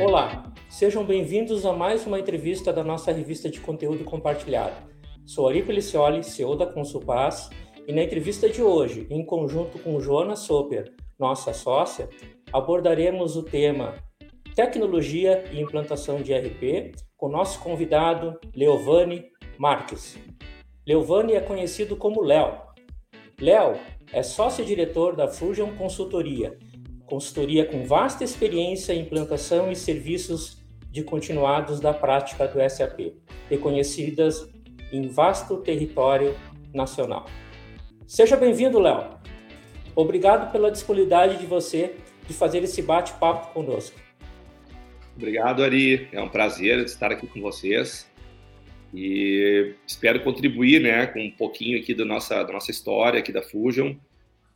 Olá, sejam bem-vindos a mais uma entrevista da nossa revista de conteúdo compartilhado. Sou Ari Pelicioli, CEO da Consulpaz, e na entrevista de hoje, em conjunto com Joana Soper, nossa sócia, abordaremos o tema Tecnologia e implantação de RP com nosso convidado Leovani Marques. Leovani é conhecido como Léo. Léo é sócio-diretor da Fusion Consultoria, consultoria com vasta experiência em implantação e serviços de continuados da prática do SAP, reconhecidas em vasto território nacional. Seja bem-vindo, Léo. Obrigado pela disponibilidade de você de fazer esse bate-papo conosco. Obrigado, Ari. É um prazer estar aqui com vocês e espero contribuir, né, com um pouquinho aqui da nossa da nossa história aqui da Fusion,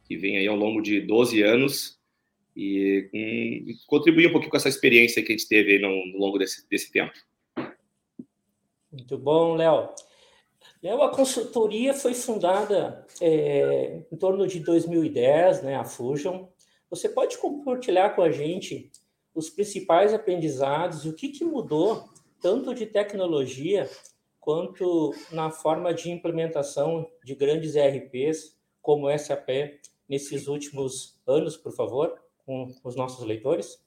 que vem aí ao longo de 12 anos e, com, contribuir um pouquinho com essa experiência que a gente teve no, no longo desse, desse tempo. Muito bom, Léo. Léo, a consultoria foi fundada é, em torno de 2010, né, a Fusion. Você pode compartilhar com a gente os principais aprendizados e o que, que mudou tanto de tecnologia quanto na forma de implementação de grandes ERPs como SAP nesses últimos anos, por favor, com os nossos leitores?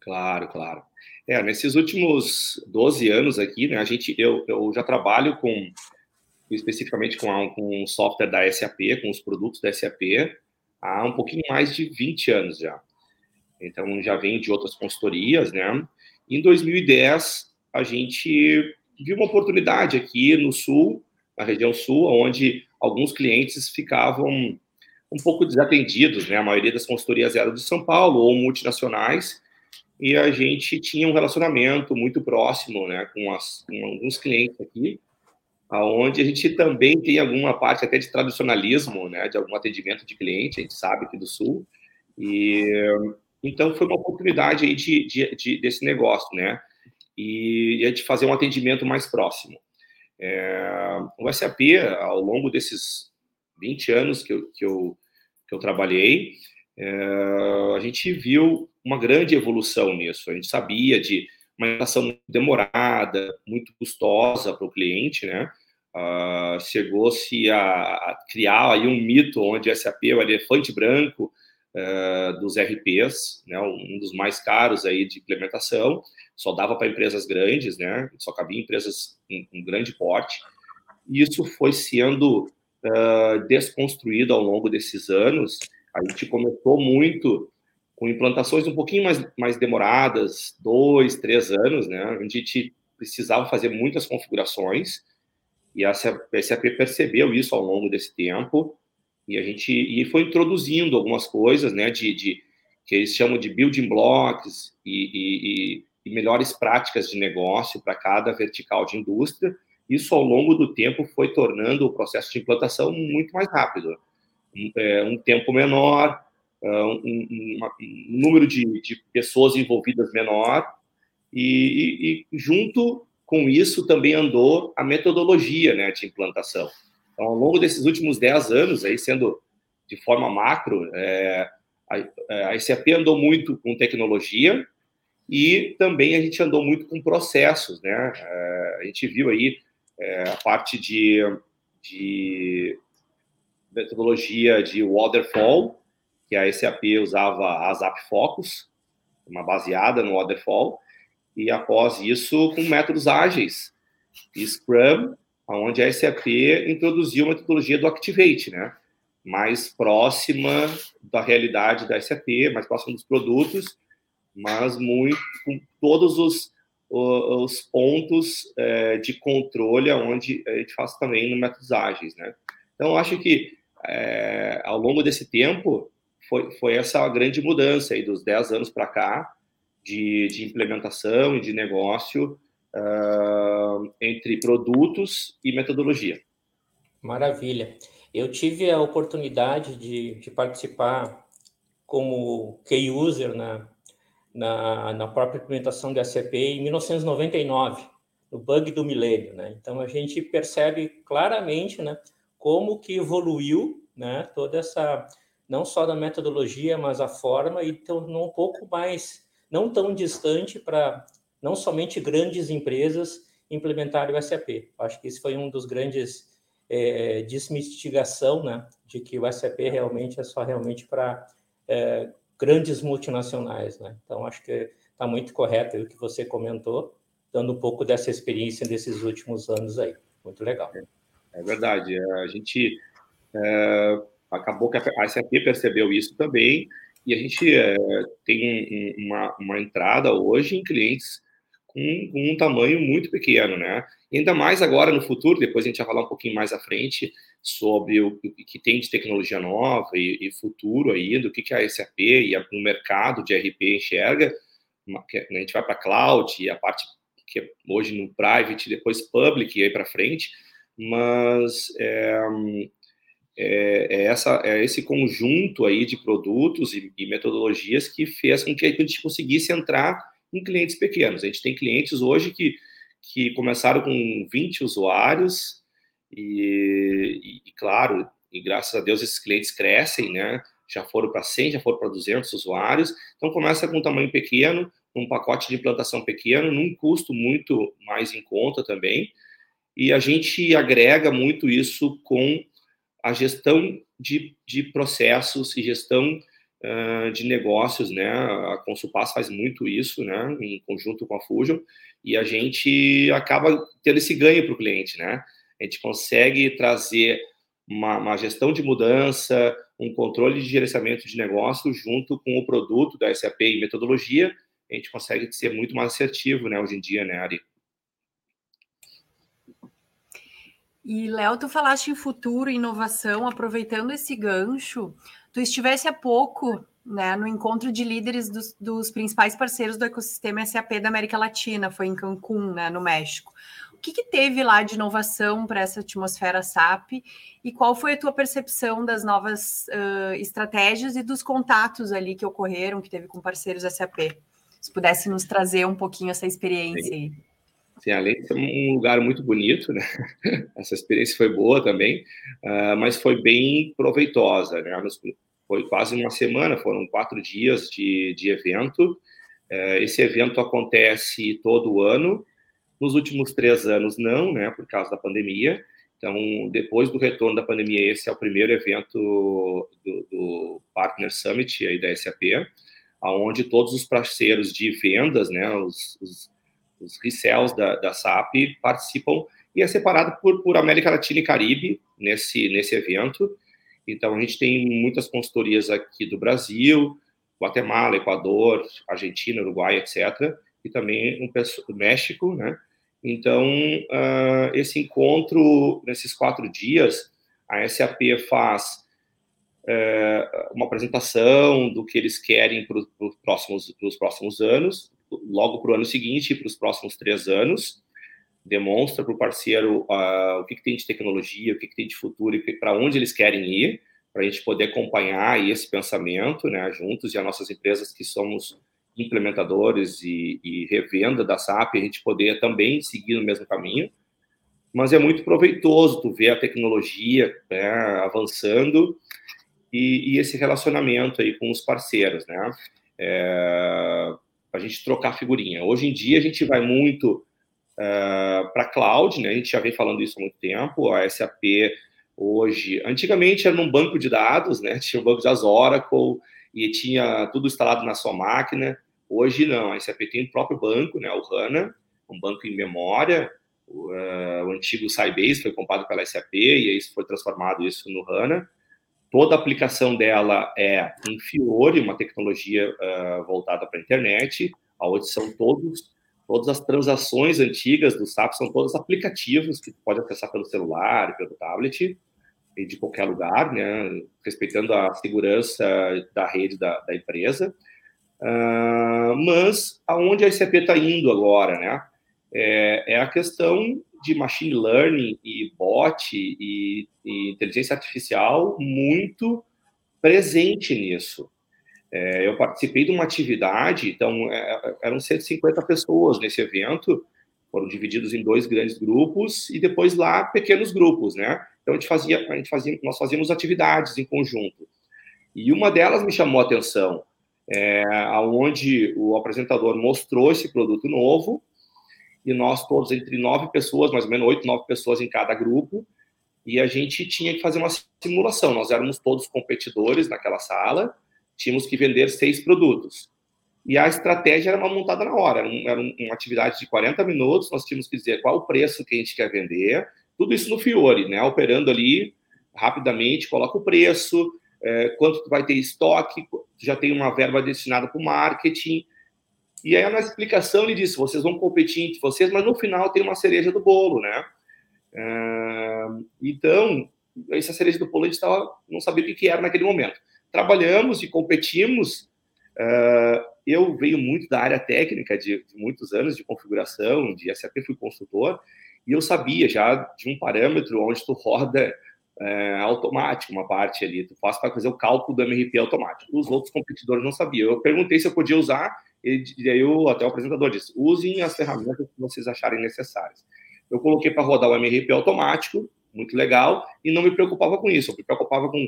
Claro, claro. É, nesses últimos 12 anos aqui, né, a gente, eu, eu já trabalho com, especificamente com, a, com software da SAP, com os produtos da SAP, há um pouquinho mais de 20 anos já. Então, já vem de outras consultorias, né? Em 2010, a gente viu uma oportunidade aqui no Sul, na região Sul, onde alguns clientes ficavam um pouco desatendidos, né? A maioria das consultorias eram de São Paulo ou multinacionais, e a gente tinha um relacionamento muito próximo, né, com, as, com alguns clientes aqui, aonde a gente também tem alguma parte até de tradicionalismo, né, de algum atendimento de cliente, a gente sabe aqui do Sul, e então foi uma oportunidade aí de, de, de desse negócio, né, e, e de fazer um atendimento mais próximo. É, o SAP, ao longo desses 20 anos que eu, que eu, que eu trabalhei, é, a gente viu uma grande evolução nisso. A gente sabia de uma implantação demorada, muito custosa para o cliente, né? Uh, Chegou-se a, a, criar aí um mito onde SAP é o elefante branco uh, dos RPs, né? Um dos mais caros aí de implementação. Só dava para empresas grandes, né? Só cabia empresas com, grande porte. E isso foi sendo uh, desconstruído ao longo desses anos. A gente começou muito com implantações um pouquinho mais, mais demoradas, dois, três anos, né? A gente precisava fazer muitas configurações e a SAP percebeu isso ao longo desse tempo e a gente e foi introduzindo algumas coisas, né? De, de que eles chamam de building blocks e, e, e melhores práticas de negócio para cada vertical de indústria. Isso ao longo do tempo foi tornando o processo de implantação muito mais rápido, um, é, um tempo menor, um, um, um número de, de, pessoas envolvidas menor, e, e, e, junto com isso também andou a metodologia né, de implantação. Então, ao longo desses últimos 10 anos, aí sendo de forma macro, é, a, a SAP andou muito com tecnologia e também a gente andou muito com processos, né? É, a gente viu aí é, a parte de, de metodologia de waterfall, que a SAP usava a SAP Focus, uma baseada no Waterfall, e após isso com métodos ágeis, Scrum, onde a SAP introduziu a metodologia do Activate, né? mais próxima da realidade da SAP, mais próxima dos produtos, mas muito com todos os, os pontos é, de controle onde a gente faz também no métodos ágeis, né? Então, acho que é, ao longo desse tempo, foi, foi essa grande mudança aí dos 10 anos para cá de, de implementação e de negócio uh, entre produtos e metodologia. Maravilha. Eu tive a oportunidade de, de participar como key user na, na, na própria implementação da SAP em 1999, no bug do milênio. Né? Então, a gente percebe claramente né, como que evoluiu né, toda essa, não só da metodologia, mas a forma, e tornou um pouco mais, não tão distante para não somente grandes empresas implementarem o SAP. Acho que isso foi um dos grandes é, desmistigação, né, de que o SAP realmente é só realmente para é, grandes multinacionais, né? Então acho que está muito correto o que você comentou, dando um pouco dessa experiência desses últimos anos aí. Muito legal. É, é verdade. A gente é, acabou que a SAP percebeu isso também e a gente é, tem uma, uma entrada hoje em clientes com, com, um tamanho muito pequeno, né? Ainda mais agora no futuro, depois a gente vai falar um pouquinho mais à frente sobre o, que tem de tecnologia nova e, e futuro aí, do que, que a SAP e a, o mercado de RP enxerga. Que, né, a gente vai para cloud e a parte que é hoje no private, depois public e aí para frente, mas é, é, é, essa, é esse conjunto aí de produtos e, e metodologias que fez com que a gente conseguisse entrar em clientes pequenos. A gente tem clientes hoje que, que começaram com 20 usuários e, e, claro, e graças a Deus esses clientes crescem, né? Já foram para 100, já foram para 200 usuários. Então começa com um tamanho pequeno, um pacote de implantação pequeno, num custo muito mais em conta também. E a gente agrega muito isso com a gestão de, de processos e gestão uh, de negócios, né? A Consulpass faz muito isso, né? Em conjunto com a Fusion, e a gente acaba tendo esse ganho para o cliente, né? A gente consegue trazer uma, uma, gestão de mudança, um controle de gerenciamento de negócio junto com o produto da SAP e metodologia, a gente consegue ser muito mais assertivo, né, hoje em dia, né, Ari? E, Léo, tu falaste em futuro, inovação, aproveitando esse gancho, tu estivesse há pouco né, no encontro de líderes dos, dos, principais parceiros do ecossistema SAP da América Latina, foi em Cancún, né, no México. O que, que teve lá de inovação para essa atmosfera SAP e qual foi a tua percepção das novas uh, estratégias e dos contatos ali que ocorreram, que teve com parceiros SAP? Se pudesse nos trazer um pouquinho essa experiência aí. Sim, além de ser um lugar muito bonito, né? Essa experiência foi boa também, uh, mas foi bem proveitosa, né? Foi quase uma semana, foram quatro dias de, de evento. Uh, esse evento acontece todo ano. Nos últimos três anos, não, né? Por causa da pandemia. Então, depois do retorno da pandemia, esse é o primeiro evento do, do Partner Summit aí da SAP, aonde todos os parceiros de vendas, né? Os, os os resellers da, da SAP participam e é separado por, por América Latina e Caribe nesse, nesse evento. Então, a gente tem muitas consultorias aqui do Brasil, Guatemala, Equador, Argentina, Uruguai, etc. E também um México, né? Então, uh, esse encontro, nesses quatro dias, a SAP faz uh, uma apresentação do que eles querem para os próximos, próximos anos, logo para o ano seguinte e para os próximos três anos. Demonstra para o parceiro uh, o que, que, tem de tecnologia, o que, que tem de futuro e para onde eles querem ir, para a gente poder acompanhar esse pensamento né, juntos e as nossas empresas que somos implementadores e, e revenda da SAP, a gente poder também seguir no mesmo caminho. Mas é muito proveitoso tu ver a tecnologia né, avançando e, e, esse relacionamento aí com os parceiros, né? É, a gente trocar figurinha. Hoje em dia a gente vai muito uh, eh, para cloud, né? A gente já vem falando isso há muito tempo. A SAP hoje, antigamente era num banco de dados, né? Tinha o banco de Oracle e tinha tudo instalado na sua máquina. Hoje não, a SAP tem o próprio banco, né? O HANA, um banco em memória. O, uh, o antigo Sybase foi comprado pela SAP e aí foi transformado isso no HANA. Toda a aplicação dela é em Fiori, uma tecnologia uh, voltada para a internet, onde são todos, todas as transações antigas do SAP são todos aplicativos que pode acessar pelo celular, pelo tablet, e de qualquer lugar, né, respeitando a segurança da rede da, da empresa. Uh, mas aonde a SAP está indo agora, né? É, é, a questão de machine learning e bot e, e inteligência artificial muito presente nisso. É, eu participei de uma atividade, então é, eram 150 pessoas nesse evento, foram divididos em dois grandes grupos e depois lá pequenos grupos, né? Então a gente fazia, a gente fazia, nós fazíamos atividades em conjunto. E uma delas me chamou a atenção, é, onde o apresentador mostrou esse produto novo e nós todos entre nove pessoas, mais ou menos oito, nove pessoas em cada grupo, e a gente tinha que fazer uma simulação. Nós éramos todos competidores naquela sala, tínhamos que vender seis produtos. E a estratégia era uma montada na hora, era, uma atividade de 40 minutos, nós tínhamos que dizer qual o preço que a gente quer vender, tudo isso no Fiore, né? Operando ali rapidamente, coloca o preço, é, quanto vai ter estoque, já tem uma verba destinada para o marketing. E aí na explicação ele disse, vocês vão competir entre vocês, mas no final tem uma cereja do bolo, né? Então, essa cereja do bolo a gente tava, não sabia o que era naquele momento. Trabalhamos e competimos. Eu venho muito da área técnica de, muitos anos de configuração, de SAP, fui consultor, e eu sabia já de um parâmetro onde tu roda é, automático uma parte ali, tu faz para fazer o cálculo do MRP automático. Os outros competidores não sabiam. Eu perguntei se eu podia usar, e aí eu, até o apresentador disse: usem as ferramentas que vocês acharem necessárias. Eu coloquei para rodar o MRP automático, muito legal, e não me preocupava com isso, eu me preocupava com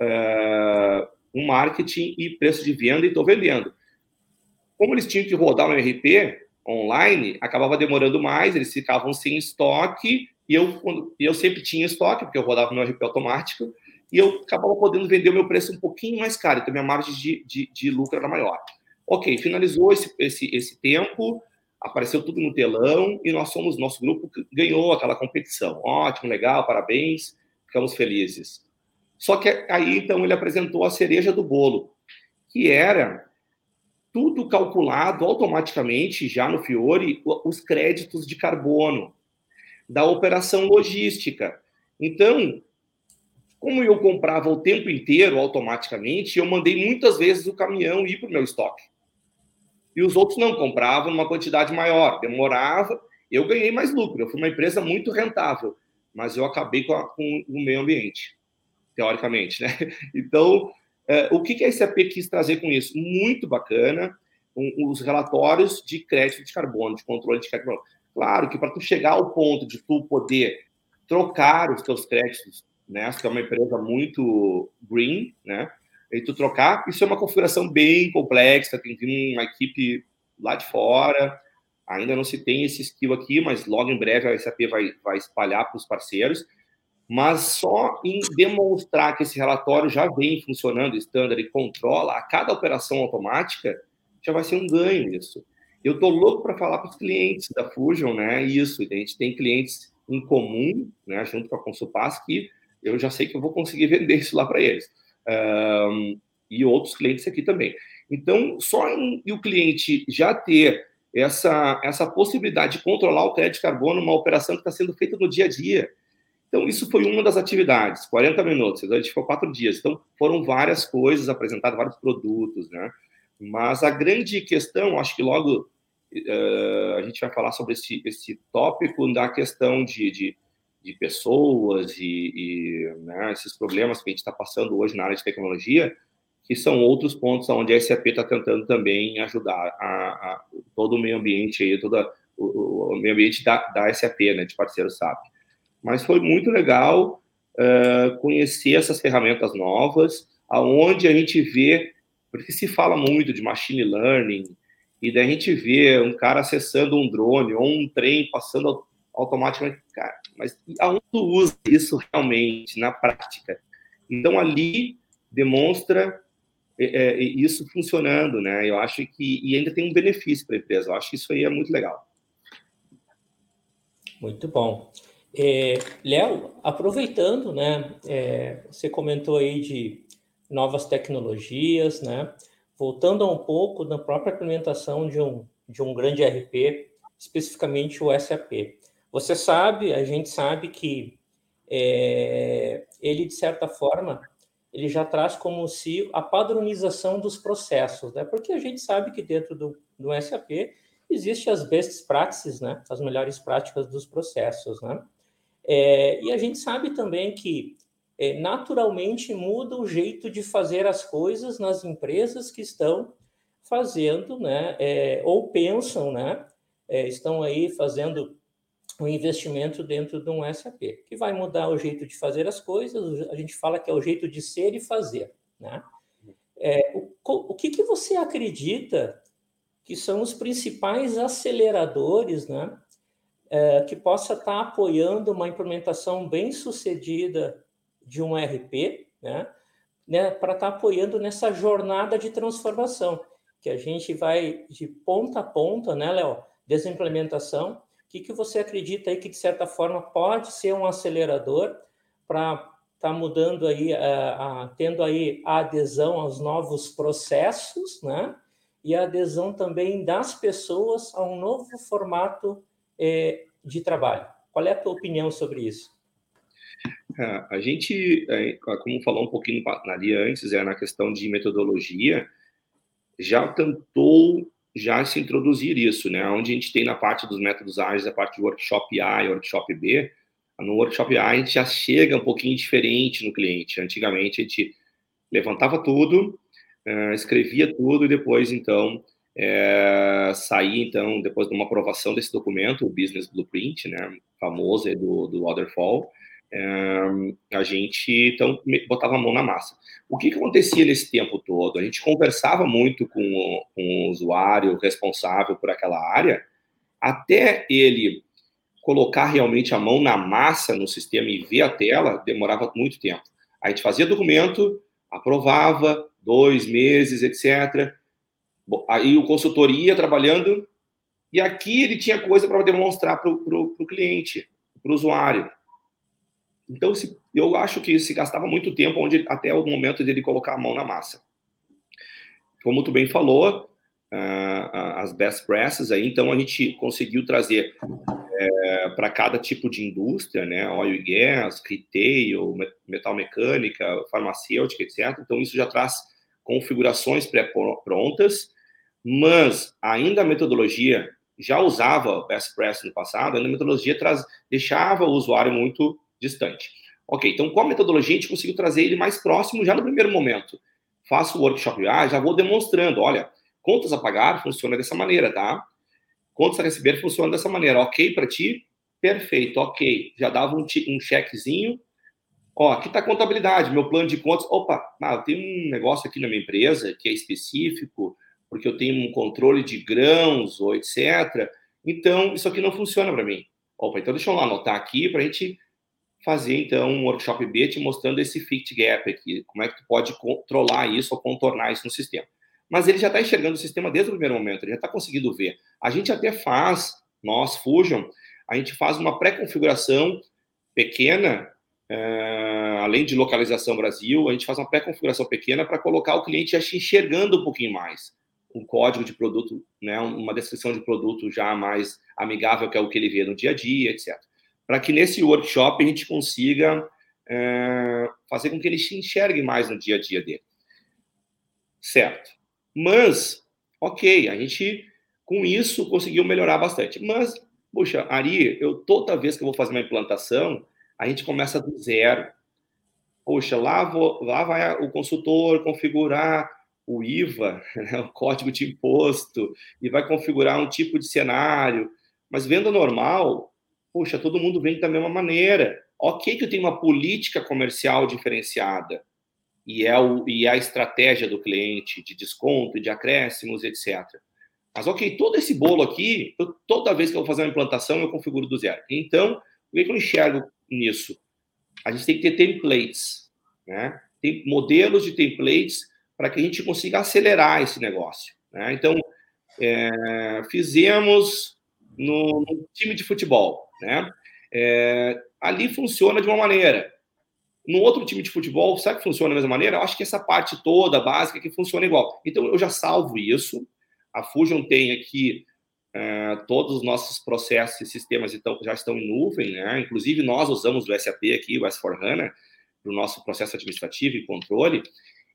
é, um marketing e preço de venda e estou vendendo. Como eles tinham que rodar o MRP online, acabava demorando mais, eles ficavam sem estoque, e eu, eu sempre tinha estoque, porque eu rodava no RP automático, e eu acabava podendo vender o meu preço um pouquinho mais caro, então minha margem de, de, de lucro era maior. Ok, finalizou esse, esse, esse tempo, apareceu tudo no telão e nós somos, nosso grupo ganhou aquela competição. Ótimo, legal, parabéns, ficamos felizes. Só que aí então ele apresentou a cereja do bolo, que era tudo calculado automaticamente já no Fiore os créditos de carbono da operação logística. Então, como eu comprava o tempo inteiro automaticamente, eu mandei muitas vezes o caminhão ir para o meu estoque e os outros não compravam numa quantidade maior, demorava. Eu ganhei mais lucro, eu fui uma empresa muito rentável, mas eu acabei com, a, com o meio ambiente, teoricamente, né? Então, é, o que, que a SAP quis trazer com isso? Muito bacana, um, os relatórios de crédito de carbono, de controle de carbono. Claro que para tu chegar ao ponto de tu poder trocar os teus créditos, né? Se é uma empresa muito green, né? E tu trocar. Isso é uma configuração bem complexa, tem vir uma equipe lá de fora. Ainda não se tem esse skill aqui, mas logo em breve a SAP vai, vai espalhar para os parceiros. Mas só em demonstrar que esse relatório já vem funcionando standard e controla a cada operação automática, já vai ser um ganho isso. Eu estou louco para falar para os clientes da Fusion, né? Isso, a gente tem clientes em comum, né? Junto com a Consulpass, que eu já sei que eu vou conseguir vender isso lá para eles um, e outros clientes aqui também. Então, só em, o cliente já ter essa, essa possibilidade de controlar o crédito de carbono, uma operação que está sendo feita no dia a dia. Então, isso foi uma das atividades, 40 minutos, a gente ficou quatro dias. Então, foram várias coisas apresentadas, vários produtos, né? Mas a grande questão, acho que logo uh, a gente vai falar sobre esse, esse tópico da questão de, de de pessoas e, e né, esses problemas que a gente está passando hoje na área de tecnologia, que são outros pontos onde a SAP está tentando também ajudar a, a, todo o meio ambiente aí, todo o, o, meio ambiente da, da SAP, né, de parceiro SAP. Mas foi muito legal uh, conhecer essas ferramentas novas, aonde a gente vê, porque se fala muito de machine learning, e daí a gente vê um cara acessando um drone ou um trem passando automaticamente, cara, mas aonde tu usa isso realmente na prática? Então ali demonstra é, é, isso funcionando, né? Eu acho que e ainda tem um benefício para a empresa. Eu acho que isso aí é muito legal. Muito bom. É, Léo, aproveitando, né? É, você comentou aí de novas tecnologias, né? Voltando um pouco na própria implementação de um de um grande RP, especificamente o SAP. Você sabe, a gente sabe que é, ele, de certa forma, ele já traz como se a padronização dos processos, né? Porque a gente sabe que dentro do, do SAP existem as best practices, né? As melhores práticas dos processos, né? É, e a gente sabe também que é, naturalmente muda o jeito de fazer as coisas nas empresas que estão fazendo, né? É, ou pensam, né? É, estão aí fazendo um investimento dentro de um SAP, que vai mudar o jeito de fazer as coisas, a gente fala que é o jeito de ser e fazer. Né? É, o, o que, que você acredita que são os principais aceleradores né, é, que possa estar apoiando uma implementação bem sucedida de um RP, né, né, para estar apoiando nessa jornada de transformação, que a gente vai de ponta a ponta, né, Léo, desimplementação. Que, que você acredita aí que, de certa forma, pode ser um acelerador para estar tá mudando aí, a, a, tendo aí a adesão aos novos processos, né? e a adesão também das pessoas a um novo formato é, de trabalho. Qual é a tua opinião sobre isso? É, a gente, é, como falou um pouquinho ali antes, é na questão de metodologia, já tentou já se introduzir isso, né? Onde a gente tem na parte dos métodos ágeis, a parte do workshop A e workshop B, no workshop A a gente já chega um pouquinho diferente no cliente. Antigamente a gente levantava tudo, uh, escrevia tudo e depois, então, é, saía, então, depois de uma aprovação desse documento, o Business Blueprint, né, famoso do, do Waterfall, a gente, então, botava a mão na massa. O que, que acontecia nesse tempo todo? A gente conversava muito com o, com o usuário responsável por aquela área, até ele colocar realmente a mão na massa no sistema e ver a tela, demorava muito tempo. A gente fazia documento, aprovava, dois meses, etc. Bom, aí o consultor ia trabalhando e aqui ele tinha coisa para demonstrar para o cliente, para o usuário. Então, se, eu acho que se gastava muito tempo onde, até o momento dele colocar a mão na massa. Como tu bem falou, uh, as best practices aí, então a gente conseguiu trazer é, para cada tipo de indústria, né, oil e gas, retail, metal mecânica, farmacêutica, etc. Então isso já traz configurações pré-prontas, mas ainda a metodologia já usava best practice no passado, ainda a metodologia traz, deixava o usuário muito distante. Ok, então com a metodologia a gente conseguiu trazer ele mais próximo já no primeiro momento. Faço o workshop A, já vou demonstrando, olha, contas a pagar funciona dessa maneira, tá? Contas a receber funciona dessa maneira. Ok para ti? Perfeito, ok. Já dava um, um chequezinho, Ó, aqui está a contabilidade, meu plano de contas. Opa, ah, eu tenho um negócio aqui na minha empresa que é específico, porque eu tenho um controle de grãos ou etc. Então, isso aqui não funciona para mim. Opa, então deixa eu anotar aqui para a gente fazer, então, um workshop B te mostrando esse fit gap aqui, como é que tu pode controlar isso ou contornar isso no sistema. Mas ele já está enxergando o sistema desde o primeiro momento, ele já está conseguindo ver. A gente até faz, nós, Fusion, a gente faz uma pré-configuração pequena Uh, além de localização Brasil, a gente faz uma pré-configuração pequena para colocar o cliente já enxergando um pouquinho mais. Um código de produto, né, uma descrição de produto já mais amigável, que é o que ele vê no dia a dia, etc. Para que nesse workshop a gente consiga uh, fazer com que ele se enxergue mais no dia a dia dele. Certo. Mas, ok, a gente com isso conseguiu melhorar bastante. Mas, puxa, Ari, eu toda vez que eu vou fazer uma implantação, a gente começa do zero. Poxa, lá, vou, lá vai o consultor configurar o IVA, né, o código de imposto, e vai configurar um tipo de cenário. Mas venda normal, poxa, todo mundo vende da mesma maneira. Ok que eu tenho uma política comercial diferenciada, e é, o, e é a estratégia do cliente de desconto, de acréscimos, etc. Mas ok, todo esse bolo aqui, eu, toda vez que eu vou fazer uma implantação, eu configuro do zero. Então, o que eu enxergo nisso? A gente tem que ter templates, né? Tem modelos de templates para que a gente consiga acelerar esse negócio. Né? Então, é, fizemos no, no, time de futebol, né? É, ali funciona de uma maneira. No outro time de futebol, sabe que funciona da mesma maneira? Eu acho que essa parte toda, básica, que funciona igual. Então, eu já salvo isso. A Fusion tem aqui Uh, todos os nossos processos e sistemas então, já estão em nuvem, né? Inclusive, nós usamos o SAP aqui, o S4HANA, para o nosso processo administrativo e controle.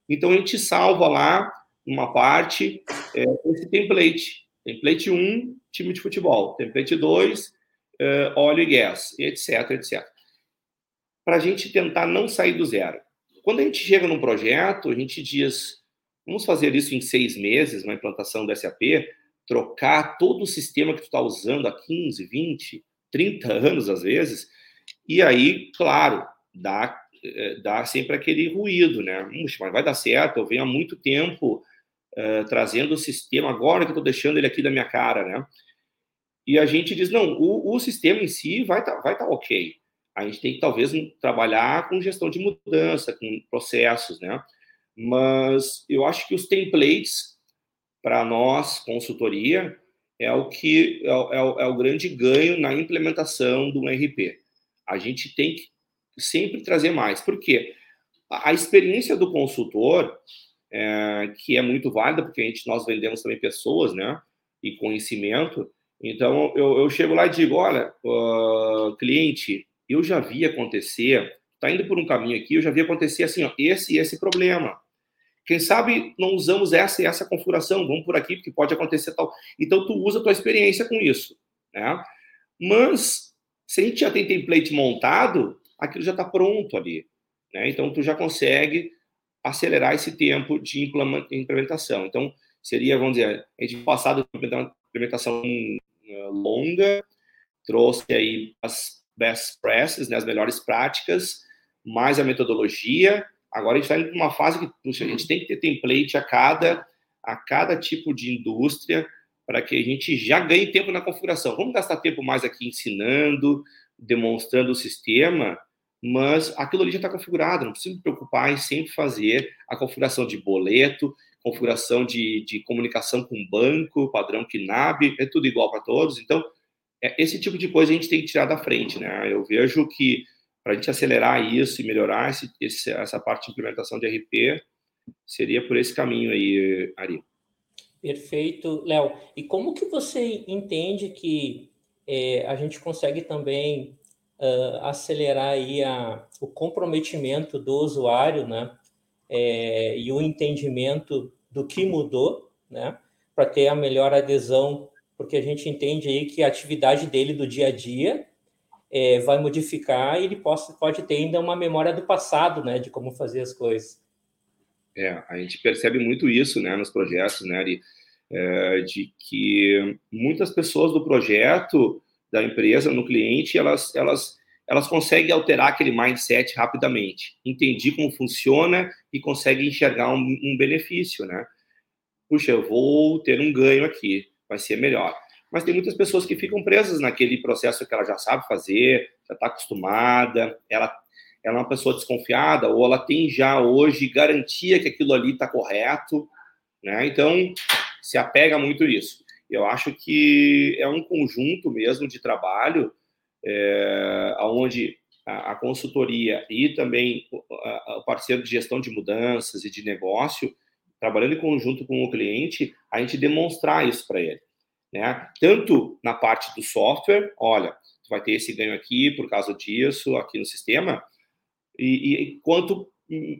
Então, a gente salva lá uma parte é, esse template. Template 1, time de futebol. Template 2, é, óleo e gás, etc, etc. Para a gente tentar não sair do zero. Quando a gente chega num projeto, a gente diz, vamos fazer isso em seis meses, uma implantação do SAP, trocar todo o sistema que tu está usando há 15, 20, 30 anos às vezes, e aí, claro, dá, eh, dá sempre aquele ruído, né? Puxa, mas vai dar certo, eu venho há muito tempo uh, trazendo o sistema, agora que eu estou deixando ele aqui da minha cara, né? E a gente diz, não, o, o sistema em si vai estar tá, vai tá ok. A gente tem que, talvez, trabalhar com gestão de mudança, com processos, né? Mas eu acho que os templates, para nós, consultoria, é o que é, é, é, o grande ganho na implementação do RP. A gente tem que sempre trazer mais. Por quê? A, a experiência do consultor, é, que é muito válida, porque a gente, nós vendemos também pessoas, né? E conhecimento. Então, eu, eu chego lá e digo, olha, uh, cliente, eu já vi acontecer, está indo por um caminho aqui, eu já vi acontecer assim, ó, esse e esse problema. Quem sabe não usamos essa e essa configuração, vamos por aqui, porque pode acontecer tal. Então, tu usa a tua experiência com isso. Né? Mas, se a gente já tem template montado, aquilo já está pronto ali. Né? Então, tu já consegue acelerar esse tempo de implementação. Então, seria, vamos dizer, a gente passado implementação eh, longa, trouxe aí as best practices, né, as melhores práticas, mais a metodologia, Agora a gente está uma fase que puxa, a gente tem que ter template a cada, a cada tipo de indústria para que a gente já ganhe tempo na configuração. Vamos gastar tempo mais aqui ensinando, demonstrando o sistema, mas aquilo ali já está configurado, não precisa me preocupar em sempre fazer a configuração de boleto, configuração de, de comunicação com banco, padrão KNAB, é tudo igual para todos. Então, é, esse tipo de coisa a gente tem que tirar da frente, né? Eu vejo que para a gente acelerar isso e melhorar esse, esse, essa parte de implementação de RP, seria por esse caminho aí, Ari. Perfeito, Léo. E como que você entende que é, a gente consegue também uh, acelerar aí a, o comprometimento do usuário, né? É, e o entendimento do que mudou, né? Para ter a melhor adesão, porque a gente entende aí que a atividade dele do dia a dia é, vai modificar e ele possa, pode ter ainda uma memória do passado, né, de como fazer as coisas. É, a gente percebe muito isso, né, nos projetos, né, de, é, de que muitas pessoas do projeto, da empresa, no cliente, elas, elas, elas conseguem alterar aquele mindset rapidamente, entender como funciona e conseguem enxergar um, um benefício, né? Puxa, eu vou ter um ganho aqui, vai ser melhor mas tem muitas pessoas que ficam presas naquele processo que ela já sabe fazer, já está acostumada, ela, ela é uma pessoa desconfiada, ou ela tem já hoje garantia que aquilo ali está correto, né? Então, se apega muito isso. Eu acho que é um conjunto mesmo de trabalho, é, onde a, a, consultoria e também o parceiro de gestão de mudanças e de negócio, trabalhando em conjunto com o cliente, a gente demonstrar isso para ele né? Tanto na parte do software, olha, tu vai ter esse ganho aqui por causa disso, aqui no sistema, e, e quanto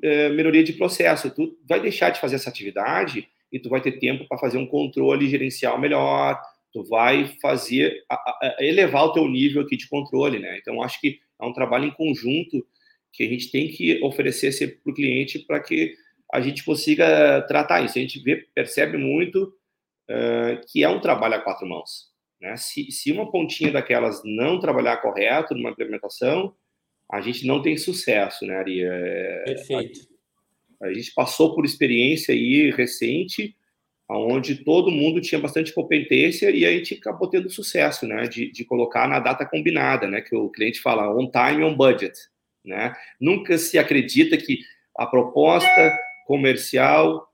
é, melhoria de processo. Tu vai deixar de fazer essa atividade e tu vai ter tempo para fazer um controle gerencial melhor, tu vai fazer, a, a, elevar o teu nível aqui de controle, né? Então, acho que é um trabalho em conjunto que a gente tem que oferecer para o cliente para que a gente consiga tratar isso. A gente vê, percebe muito uh, que é um trabalho a quatro mãos. Né? Se, se uma pontinha daquelas não trabalhar correto numa implementação, a gente não tem sucesso, né, Ari? É, Perfeito. A, a, gente passou por experiência aí recente, onde todo mundo tinha bastante competência e a gente acabou tendo sucesso, né, de, de colocar na data combinada, né, que o cliente fala on time, on budget, né? Nunca se acredita que a proposta comercial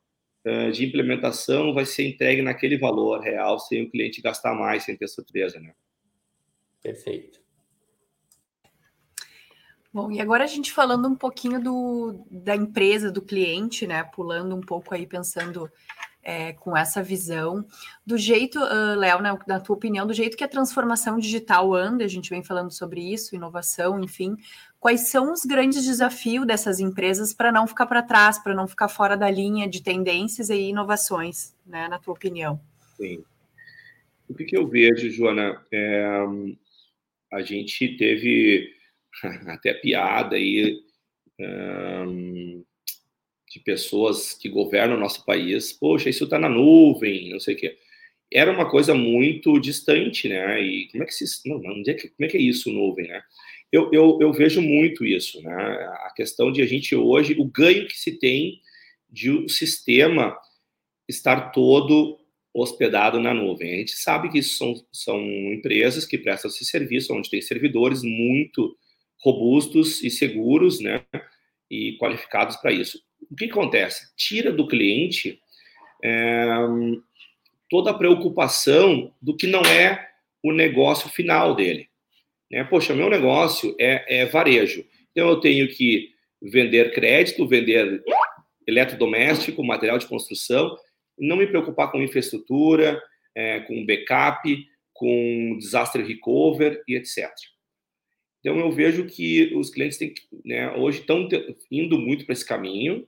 de implementação vai ser entregue naquele valor real, sem o cliente gastar mais, sem ter surpresa, né? Perfeito. Bom, e agora a gente falando um pouquinho do, da empresa, do cliente, né? Pulando um pouco aí, pensando é, com essa visão, do jeito, uh, Léo, né, na tua opinião, do jeito que a transformação digital anda, a gente vem falando sobre isso, inovação, enfim, quais são os grandes desafios dessas empresas para não ficar para trás, para não ficar fora da linha de tendências e inovações, né, na tua opinião? Sim. O que, que eu vejo, Joana, é, a gente teve até piada aí um, de pessoas que governam o nosso país. Poxa, isso está na nuvem, não sei o quê. era uma coisa muito distante, né? E como é que se, não, não, é como é que é isso nuvem, né? Eu, eu, eu vejo muito isso, né? A questão de a gente hoje, o ganho que se tem de o sistema estar todo hospedado na nuvem. A gente sabe que isso são, são empresas que prestam esse serviço, onde tem servidores muito robustos e seguros, né? E qualificados para isso. O que acontece? Tira do cliente é, toda a preocupação do que não é o negócio final dele. Né? Poxa, meu negócio é, é varejo. Então eu tenho que vender crédito, vender eletrodoméstico, material de construção, não me preocupar com infraestrutura, é, com backup, com disaster recover e etc. Então eu vejo que os clientes têm, né, hoje estão indo muito para esse caminho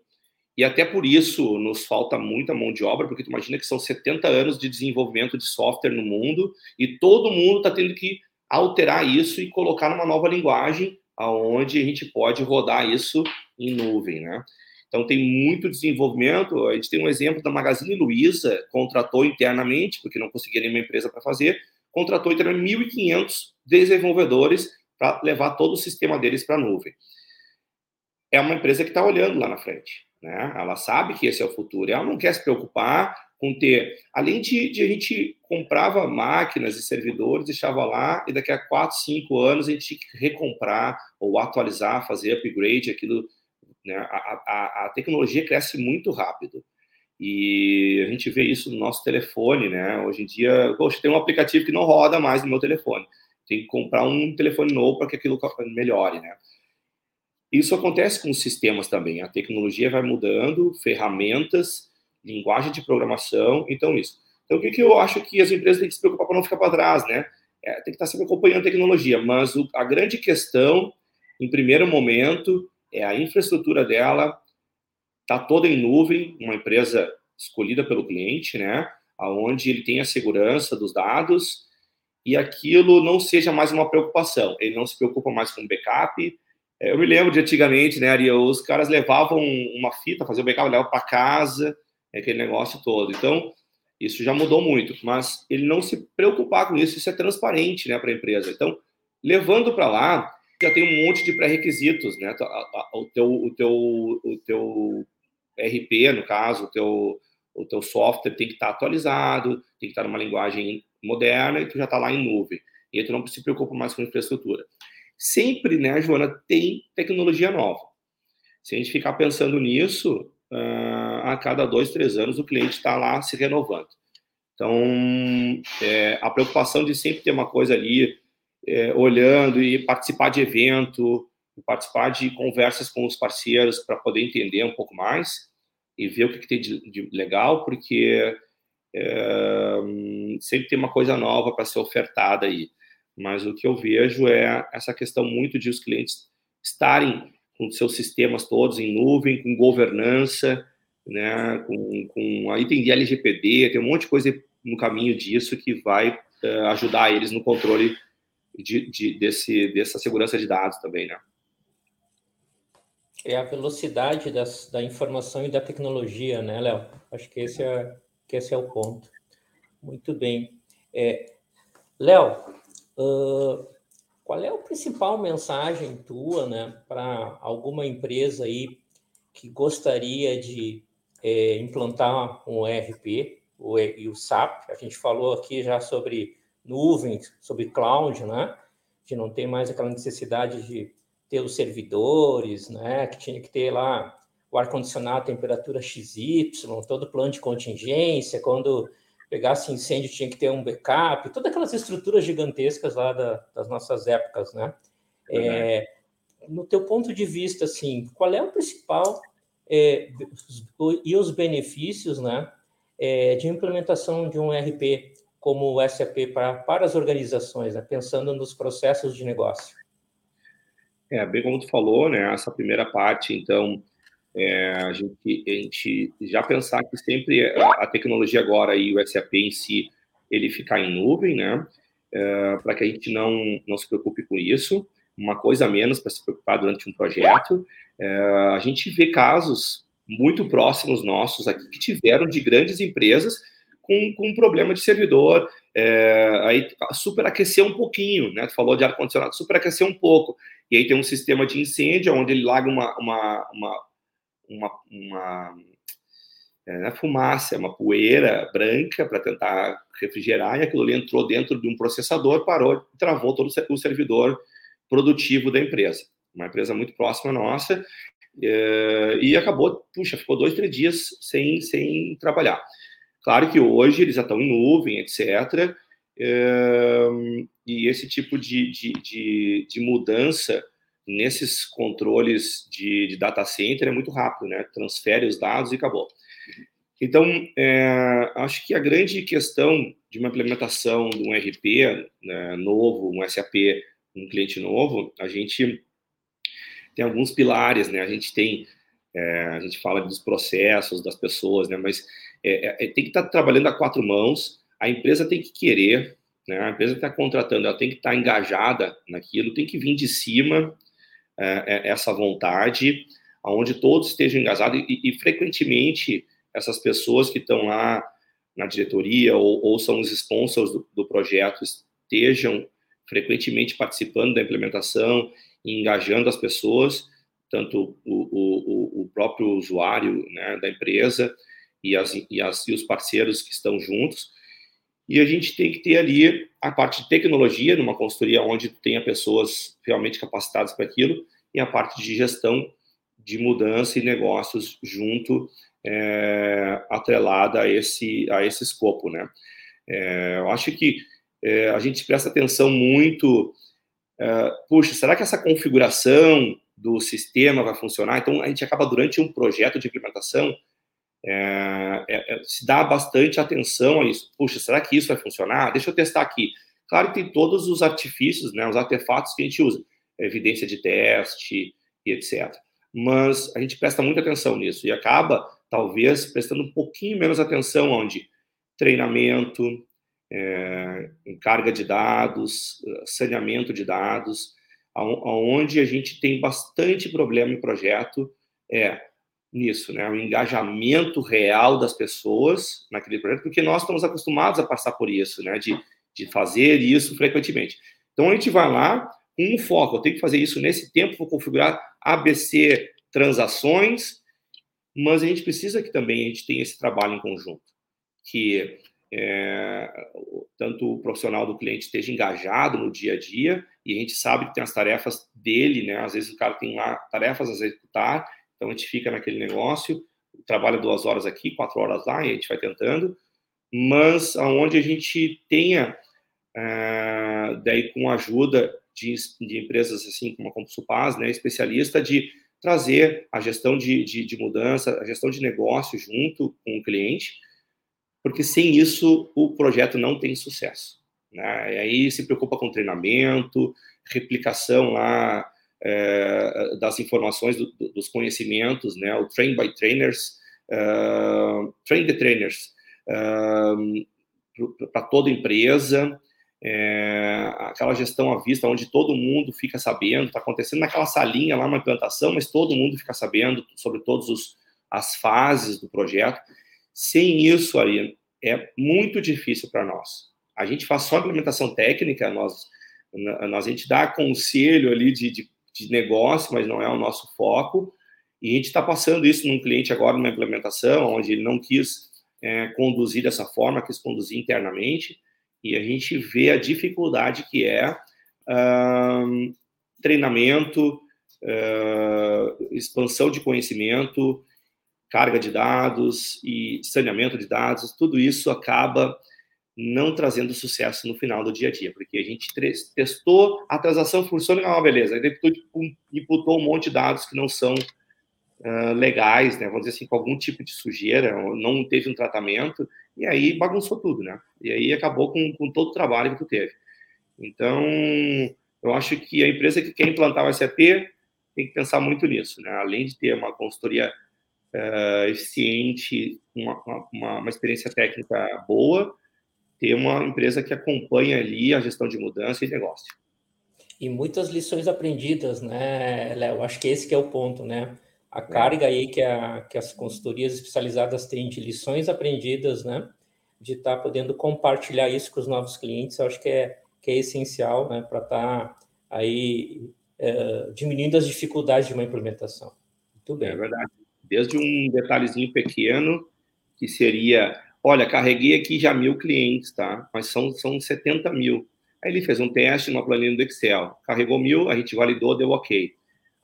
e até por isso nos falta muita mão de obra, porque tu imagina que são 70 anos de desenvolvimento de software no mundo e todo mundo está tendo que alterar isso e colocar numa nova linguagem aonde a gente pode rodar isso em nuvem, né? Então tem muito desenvolvimento. A gente tem um exemplo da Magazine Luiza, contratou internamente, porque não conseguia nenhuma empresa para fazer, contratou internamente 1.500 desenvolvedores para levar todo o sistema deles para a nuvem. É uma empresa que está olhando lá na frente. Né? Ela sabe que esse é o futuro. Ela não quer se preocupar com ter. Além de, de, a gente comprava máquinas e servidores, deixava lá, e daqui a 4, 5 anos a gente tinha que recomprar ou atualizar, fazer upgrade, aquilo. Né? A, a, a tecnologia cresce muito rápido. E a gente vê isso no nosso telefone, né? Hoje em dia, poxa, tem um aplicativo que não roda mais no meu telefone. Tem que comprar um telefone novo para que aquilo melhore, né? Isso acontece com os sistemas também. A tecnologia vai mudando, ferramentas, linguagem de programação, então isso. Então, o que, que eu acho que as empresas têm que se preocupar para não ficar para trás, né? É, tem que estar sempre acompanhando a tecnologia, mas o, a grande questão, em primeiro momento, é a infraestrutura dela está toda em nuvem, uma empresa escolhida pelo cliente, né? Aonde ele tem a segurança dos dados e aquilo não seja mais uma preocupação. Ele não se preocupa mais com backup, é, eu me lembro de antigamente, né, Ari, os caras levavam uma fita, faziam backup, levavam para casa, aquele negócio todo. Então, isso já mudou muito, mas ele não se preocupar com isso, isso é transparente, né, para a empresa. Então, levando para lá, já tem um monte de pré-requisitos, né? O teu, o teu, o teu RP, no caso, o teu, o teu software tem que estar tá atualizado, tem que estar tá numa linguagem moderna e tu já está lá em nuvem. E tu não se preocupa mais com infraestrutura sempre, né, Joana, tem tecnologia nova. Se a gente ficar pensando nisso, uh, a cada dois, três anos o cliente está lá se renovando. Então, é, a preocupação de sempre ter uma coisa ali, é, olhando e participar de evento, participar de conversas com os parceiros para poder entender um pouco mais e ver o que, que tem de, de, legal, porque é, sempre tem uma coisa nova para ser ofertada aí mas o que eu vejo é essa questão muito de os clientes estarem com seus sistemas todos em nuvem, com governança, né, com, com aí tem LGPD, tem um monte de coisa no caminho disso que vai uh, ajudar eles no controle de, de, desse, dessa segurança de dados também, né? É a velocidade das, da informação e da tecnologia, né, Léo? Acho que esse é, que esse é o ponto. Muito bem. É, Léo, Uh, qual é a principal mensagem tua, né, para alguma empresa aí que gostaria de é, implantar um ERP o, e o SAP? A gente falou aqui já sobre nuvens, sobre cloud, né? De não ter mais aquela necessidade de ter os servidores, né? Que tinha que ter lá o ar-condicionado temperatura XY, todo plano de contingência, quando pegasse incêndio tinha que ter um backup, todas aquelas estruturas gigantescas lá da, das nossas épocas, né? Uhum. É, no teu ponto de vista, assim, qual é o principal é, e os benefícios, né, é, de implementação de um RP como o SAP para, para as organizações, né, pensando nos processos de negócio? É, bem como tu falou, né, essa primeira parte, então, é, a, gente, a gente já pensar que sempre a, tecnologia agora e o SAP em si, ele ficar em nuvem, né? É, para que a gente não, não se preocupe com isso, uma coisa a menos para se preocupar durante um projeto. É, a gente vê casos muito próximos nossos aqui que tiveram de grandes empresas com, com um problema de servidor, é, aí superaqueceu um pouquinho, né? Tu falou de ar-condicionado, superaqueceu um pouco. E aí tem um sistema de incêndio onde ele larga uma, uma, uma, uma, uma é, fumaça, uma poeira branca para tentar refrigerar, e aquilo ali entrou dentro de um processador, parou, travou todo o servidor produtivo da empresa. Uma empresa muito próxima nossa, é, e acabou, puxa, ficou dois, três dias sem, sem trabalhar. Claro que hoje eles já estão em nuvem, etc. É, e esse tipo de, de, de, de, mudança nesses controles de, de data center é muito rápido, né? Transfere os dados e acabou. Então, é, acho que a grande questão de uma implementação de um RP né, novo, um SAP, um cliente novo, a gente tem alguns pilares, né? A gente tem, é, a gente fala dos processos das pessoas, né? Mas é, é, é tem que estar trabalhando a quatro mãos. A empresa tem que querer, né? A empresa que está contratando, ela tem que estar engajada naquilo, tem que vir de cima é, é, essa vontade, aonde todos estejam engajados e, e frequentemente essas pessoas que estão lá na diretoria ou, ou são os sponsors do, do, projeto estejam frequentemente participando da implementação e engajando as pessoas, tanto o, o, o próprio usuário né, da empresa e, as, e, as, e os parceiros que estão juntos. E a gente tem que ter ali a parte de tecnologia, numa consultoria onde tenha pessoas realmente capacitadas para aquilo, e a parte de gestão de mudança e negócios junto é, atrelada a esse, a esse escopo, né? É, eu acho que é, a gente presta atenção muito, é, puxa, será que essa configuração do sistema vai funcionar? Então, a gente acaba, durante um projeto de implementação, é, é, é, se dá bastante atenção a isso. Puxa, será que isso vai funcionar? Deixa eu testar aqui. Claro que tem todos os artifícios, né, os artefatos que a gente usa, evidência de teste e etc. Mas a gente presta muita atenção nisso e acaba talvez prestando um pouquinho menos atenção onde treinamento, é, carga de dados, saneamento de dados, aonde a gente tem bastante problema em projeto é nisso, né, o engajamento real das pessoas naquele projeto, porque nós estamos acostumados a passar por isso, né, de, de fazer isso frequentemente. Então a gente vai lá com um foco, eu tenho que fazer isso nesse tempo, vou configurar ABC transações, mas a gente precisa que também a gente tenha esse trabalho em conjunto, que é, tanto o profissional do cliente esteja engajado no dia a dia, e a gente sabe que tem as tarefas dele, né? Às vezes o cara tem lá tarefas a executar, então a gente fica naquele negócio, trabalha duas horas aqui, quatro horas lá, e a gente vai tentando, mas aonde a gente tenha, é, daí com a ajuda de, de empresas assim como a Compsupaz, né, especialista de trazer a gestão de, de, de, mudança, a gestão de negócio junto com o cliente, porque sem isso o projeto não tem sucesso. Né? E aí se preocupa com treinamento, replicação lá é, das informações, do, dos conhecimentos, né? o train by trainers, uh, train the trainers, uh, para toda empresa, é, aquela gestão à vista, onde todo mundo fica sabendo, está acontecendo naquela salinha lá, uma implantação, mas todo mundo fica sabendo sobre todas as fases do projeto. Sem isso, aí, é muito difícil para nós. A gente faz só implementação técnica, nós, nós a gente dá conselho ali de, de, de negócio, mas não é o nosso foco. E a gente está passando isso num cliente agora, numa implementação, onde ele não quis é, conduzir dessa forma, quis conduzir internamente e a gente vê a dificuldade que é treinamento, expansão de conhecimento, carga de dados e saneamento de dados, tudo isso acaba não trazendo sucesso no final do dia a dia, porque a gente testou, a transação funciona, ah, beleza, aí imputou um monte de dados que não são uh, legais, né, vamos dizer assim, com algum tipo de sujeira, não teve um tratamento, e aí bagunçou tudo, né? E aí acabou com, com todo o trabalho que tu teve. Então, eu acho que a empresa que quer implantar o SAP tem que pensar muito nisso, né? Além de ter uma consultoria uh, eficiente, uma, uma, uma, experiência técnica boa, ter uma empresa que acompanha ali a gestão de mudança e negócio. E muitas lições aprendidas, né, Léo? Acho que esse que é o ponto, né? a carga aí que, a, que as consultorias especializadas têm de lições aprendidas, né? de estar tá podendo compartilhar isso com os novos clientes, eu acho que é, que é essencial né, para estar tá aí é, diminuindo as dificuldades de uma implementação. Muito bem. É verdade. Desde um detalhezinho pequeno, que seria, olha, carreguei aqui já mil clientes, tá? Mas são, são 70 mil. Aí ele fez um teste numa planilha do Excel, carregou mil, a gente validou, deu ok.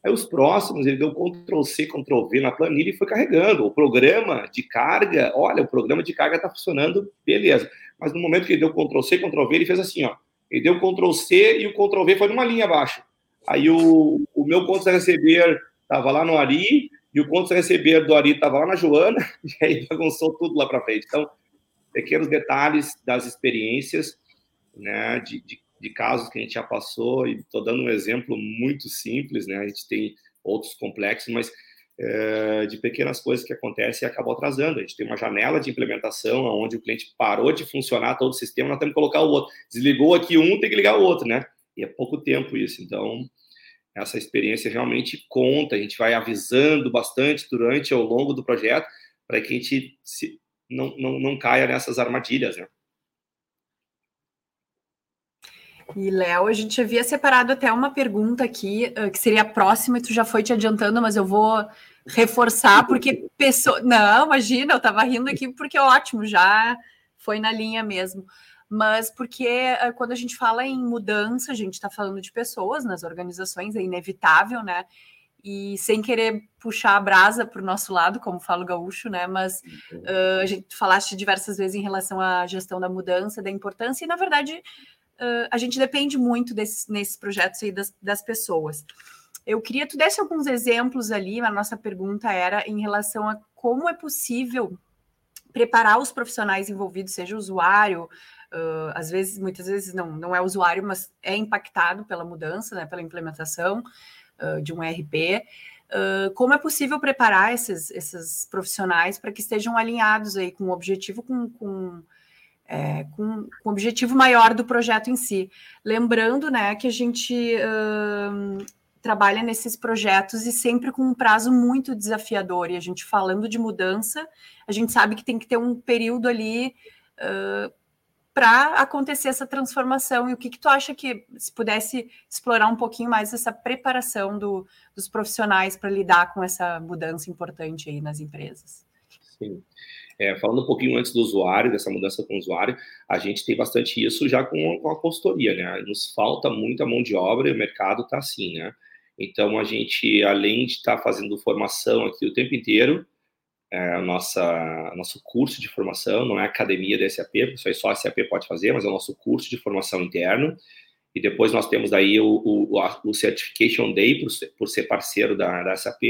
Aí os próximos, ele deu Ctrl C, Ctrl V na planilha e foi carregando. O programa de carga, olha, o programa de carga está funcionando, beleza. Mas no momento que ele deu Ctrl C, Ctrl V, ele fez assim, ó. Ele deu Ctrl C e o Ctrl V foi numa linha abaixo. Aí o, o meu conto a receber estava lá no Ari e o conto a receber do Ari estava lá na Joana e aí bagunçou tudo lá para frente. Então, pequenos detalhes das experiências, né, de, de de casos que a gente já passou, e estou dando um exemplo muito simples, né? A gente tem outros complexos, mas é, de pequenas coisas que acontecem e acabam atrasando. A gente tem uma janela de implementação onde o cliente parou de funcionar todo o sistema, nós temos que colocar o outro. Desligou aqui um, tem que ligar o outro, né? E é pouco tempo isso. Então, essa experiência realmente conta. A gente vai avisando bastante durante ao longo do projeto para que a gente se, não, não, não caia nessas armadilhas, né? E, Léo, a gente havia separado até uma pergunta aqui, que seria a próxima, e tu já foi te adiantando, mas eu vou reforçar, porque pessoa. Não, imagina, eu estava rindo aqui porque é ótimo, já foi na linha mesmo. Mas porque quando a gente fala em mudança, a gente está falando de pessoas nas organizações, é inevitável, né? E sem querer puxar a brasa para o nosso lado, como fala o gaúcho, né? Mas uh, a gente falaste diversas vezes em relação à gestão da mudança, da importância, e na verdade uh, a gente depende muito desses, nesses projetos aí das, das pessoas. Eu queria que tu desse alguns exemplos ali, a nossa pergunta era em relação a como é possível preparar os profissionais envolvidos, seja usuário, uh, às vezes, muitas vezes não, não é usuário, mas é impactado pela mudança, né, pela implementação uh, de um ERP. Uh, como é possível preparar esses, esses profissionais para que estejam alinhados aí com o objetivo, com, com é, com, com o objetivo maior do projeto em si. Lembrando né, que a gente uh, trabalha nesses projetos e sempre com um prazo muito desafiador. E a gente falando de mudança, a gente sabe que tem que ter um período ali uh, para acontecer essa transformação. E o que, que tu acha que, se pudesse explorar um pouquinho mais essa preparação do, dos profissionais para lidar com essa mudança importante aí nas empresas? Sim. É, falando um pouquinho antes do usuário, dessa mudança com o usuário, a gente tem bastante isso já com, com a consultoria, né? Nos falta muita mão de obra e o mercado está assim, né? Então, a gente, além de estar tá fazendo formação aqui o tempo inteiro, é, nossa, nosso curso de formação, não é academia da SAP, aí só a SAP pode fazer, mas é o nosso curso de formação interno. E depois nós temos aí o, o, o Certification Day, por por ser parceiro da, da SAP.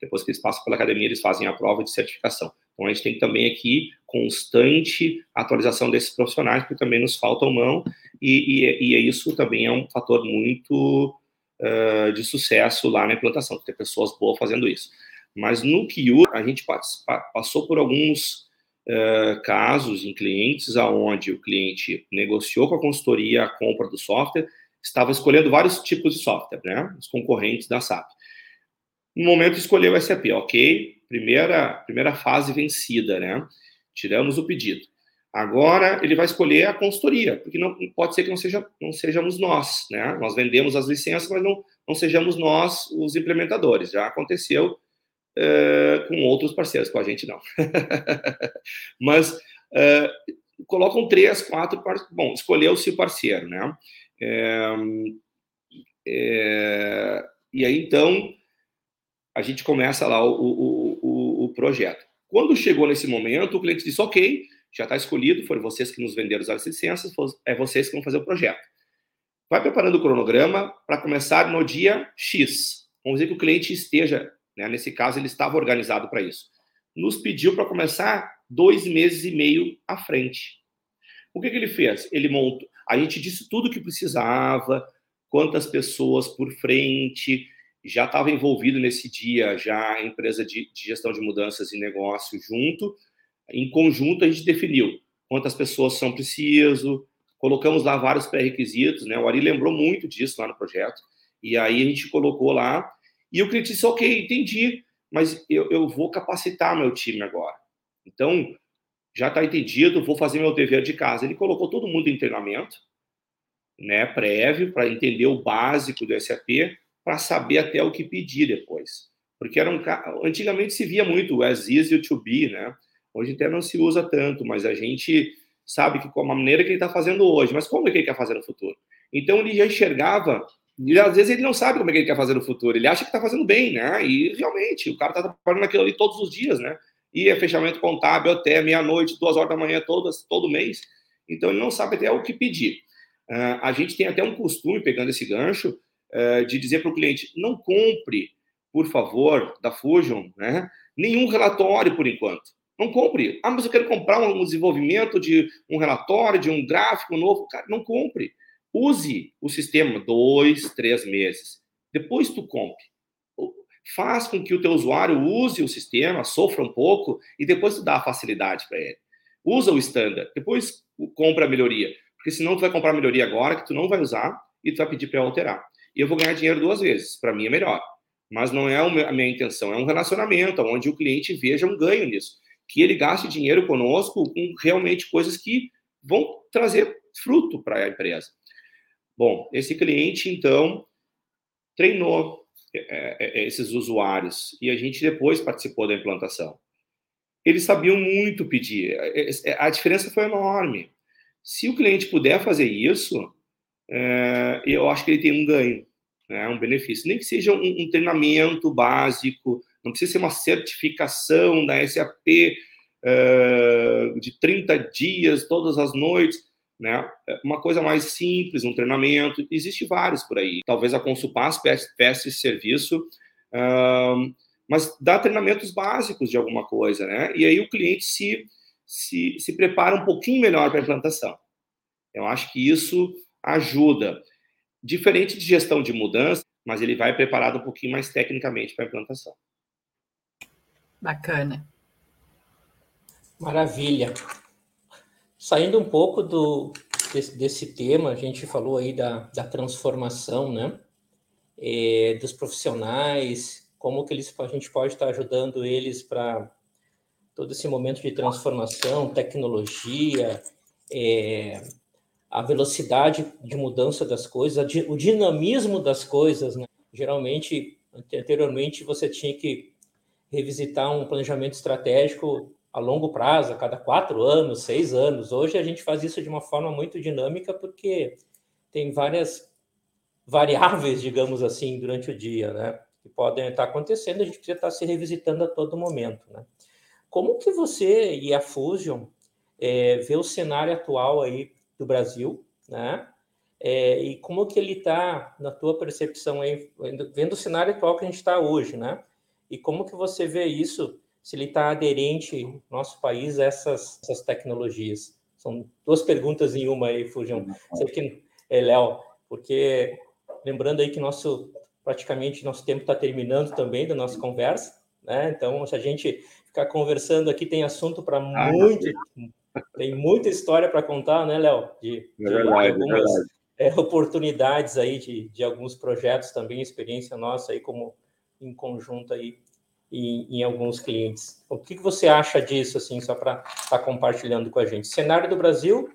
Depois que eles passam pela academia, eles fazem a prova de certificação. Então, a gente tem também aqui constante atualização desses profissionais, porque também nos faltam mão, e, e, e isso também é um fator muito uh, de sucesso lá na implantação, ter pessoas boas fazendo isso. Mas no QU, a gente passou por alguns uh, casos em clientes aonde o cliente negociou com a consultoria a compra do software, estava escolhendo vários tipos de software, né? Os concorrentes da SAP. No momento escolheu o SAP, ok, primeira, primeira fase vencida, né? Tiramos o pedido. Agora ele vai escolher a consultoria, porque não pode ser que não, seja, não sejamos nós, né? Nós vendemos as licenças, mas não, não sejamos nós os implementadores. Já aconteceu uh, com outros parceiros, com a gente não. mas uh, colocam três, quatro, bom, escolheu-se o parceiro, né? É, é, e aí então a gente começa lá o, o, o, o projeto. Quando chegou nesse momento, o cliente disse: Ok, já está escolhido, foram vocês que nos venderam as licenças, é vocês que vão fazer o projeto. Vai preparando o cronograma para começar no dia X. Vamos dizer que o cliente esteja, né, nesse caso, ele estava organizado para isso. Nos pediu para começar dois meses e meio à frente. O que, que ele fez? Ele montou. A gente disse tudo o que precisava, quantas pessoas por frente, já estava envolvido nesse dia, já a empresa de, de, gestão de mudanças e negócio junto. Em conjunto, a gente definiu quantas pessoas são preciso, colocamos lá vários pré-requisitos, né? O Ari lembrou muito disso lá no projeto. E aí a gente colocou lá, e o cliente disse, ok, entendi, mas eu, eu vou capacitar meu time agora. Então, já está entendido, vou fazer meu dever de casa. Ele colocou todo mundo em treinamento, né, prévio, para entender o básico do SAP, para saber até o que pedir depois. Porque era um, antigamente se via muito o as is e o to be, né? Hoje até não se usa tanto, mas a gente sabe que com a maneira que ele está fazendo hoje, mas como é que ele quer fazer no futuro? Então ele já enxergava, e às vezes ele não sabe como é que ele quer fazer no futuro, ele acha que está fazendo bem, né? E realmente, o cara está trabalhando aquilo ali todos os dias, né? E é fechamento contábil até meia-noite, duas horas da manhã, todas, todo mês. Então ele não sabe até o que pedir. Uh, a gente tem até um costume, pegando esse gancho, uh, de dizer para o cliente: não compre, por favor, da Fusion, né, nenhum relatório por enquanto. Não compre. Ah, mas eu quero comprar um desenvolvimento de um relatório, de um gráfico novo. Cara, não compre. Use o sistema dois, três meses. Depois tu compre. Faz com que o teu usuário use o sistema, sofra um pouco e depois tu dá a facilidade para ele. Usa o standard, depois compra a melhoria. Porque senão tu vai comprar a melhoria agora que tu não vai usar e tu vai pedir para alterar. E eu vou ganhar dinheiro duas vezes. Para mim é melhor. Mas não é a minha intenção. É um relacionamento onde o cliente veja um ganho nisso que ele gaste dinheiro conosco com realmente coisas que vão trazer fruto para a empresa. Bom, esse cliente, então, treinou é, é, é, esses usuários e a gente depois participou da implantação. Eles sabiam muito pedir, a diferença foi enorme. Se o cliente puder fazer isso, eu acho que ele tem um ganho, né, um benefício. Nem que seja um, treinamento básico, não precisa ser uma certificação da SAP de 30 dias, todas as noites, né? Uma coisa mais simples, um treinamento. Existe vários por aí. Talvez a Consulpass peça esse serviço, uh, mas dá treinamentos básicos de alguma coisa, né? E aí o cliente se, se, se prepara um pouquinho melhor para a implantação. Eu acho que isso ajuda. Diferente de gestão de mudança, mas ele vai preparado um pouquinho mais tecnicamente para a implantação. Bacana. Maravilha. Saindo um pouco do, desse, desse tema, a gente falou aí da, da transformação, né? É, dos profissionais, como que eles, a gente pode estar ajudando eles para todo esse momento de transformação, tecnologia, é, a velocidade de mudança das coisas, o dinamismo das coisas, né? Geralmente, anteriormente, você tinha que revisitar um planejamento estratégico a longo prazo, a cada quatro anos, seis anos. Hoje a gente faz isso de uma forma muito dinâmica porque tem várias variáveis, digamos assim, durante o dia, né? Que podem estar acontecendo, a gente precisa estar se revisitando a todo momento, né? Como que você e a Fusion é, vê o cenário atual aí do Brasil, né? É, e como que ele está, na tua percepção aí, vendo o cenário atual que a gente está hoje, né? E como que você vê isso, se ele está aderente, no nosso país, a essas, essas tecnologias? São duas perguntas em uma aí, Fujão. Sei que, é, Léo, porque lembrando aí que nosso praticamente nosso tempo está terminando também da nossa conversa, né? Então, se a gente ficar conversando aqui, tem assunto para ah, muito, tem muita história para contar, né, Léo? De, de, é verdade, algumas é, oportunidades aí de, de alguns projetos também, experiência nossa aí como em conjunto aí em, em alguns clientes. O que, que você acha disso, assim, só para estar tá compartilhando com a gente? Cenário do Brasil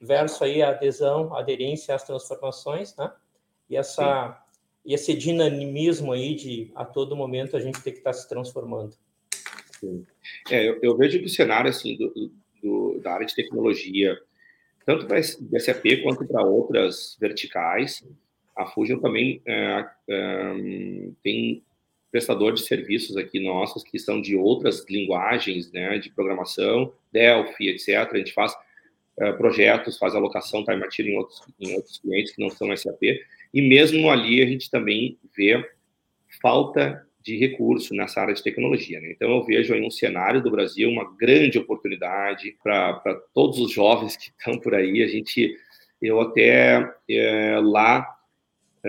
versus aí a adesão, a aderência às transformações, né? E essa e esse dinamismo aí de a todo momento a gente tem que estar tá se transformando. Sim. É, eu, eu, vejo que o cenário assim do, do, da área de tecnologia, tanto para SAP quanto para outras verticais, a Fusion também é, é, tem prestador de serviços aqui nossos que são de outras linguagens, né, de programação, Delphi, etc. A gente faz uh, projetos, faz alocação time material em outros, em outros clientes que não são SAP, e mesmo ali a gente também vê falta de recurso nessa área de tecnologia. Né? Então eu vejo aí um cenário do Brasil, uma grande oportunidade para todos os jovens que estão por aí. A gente, eu até é, lá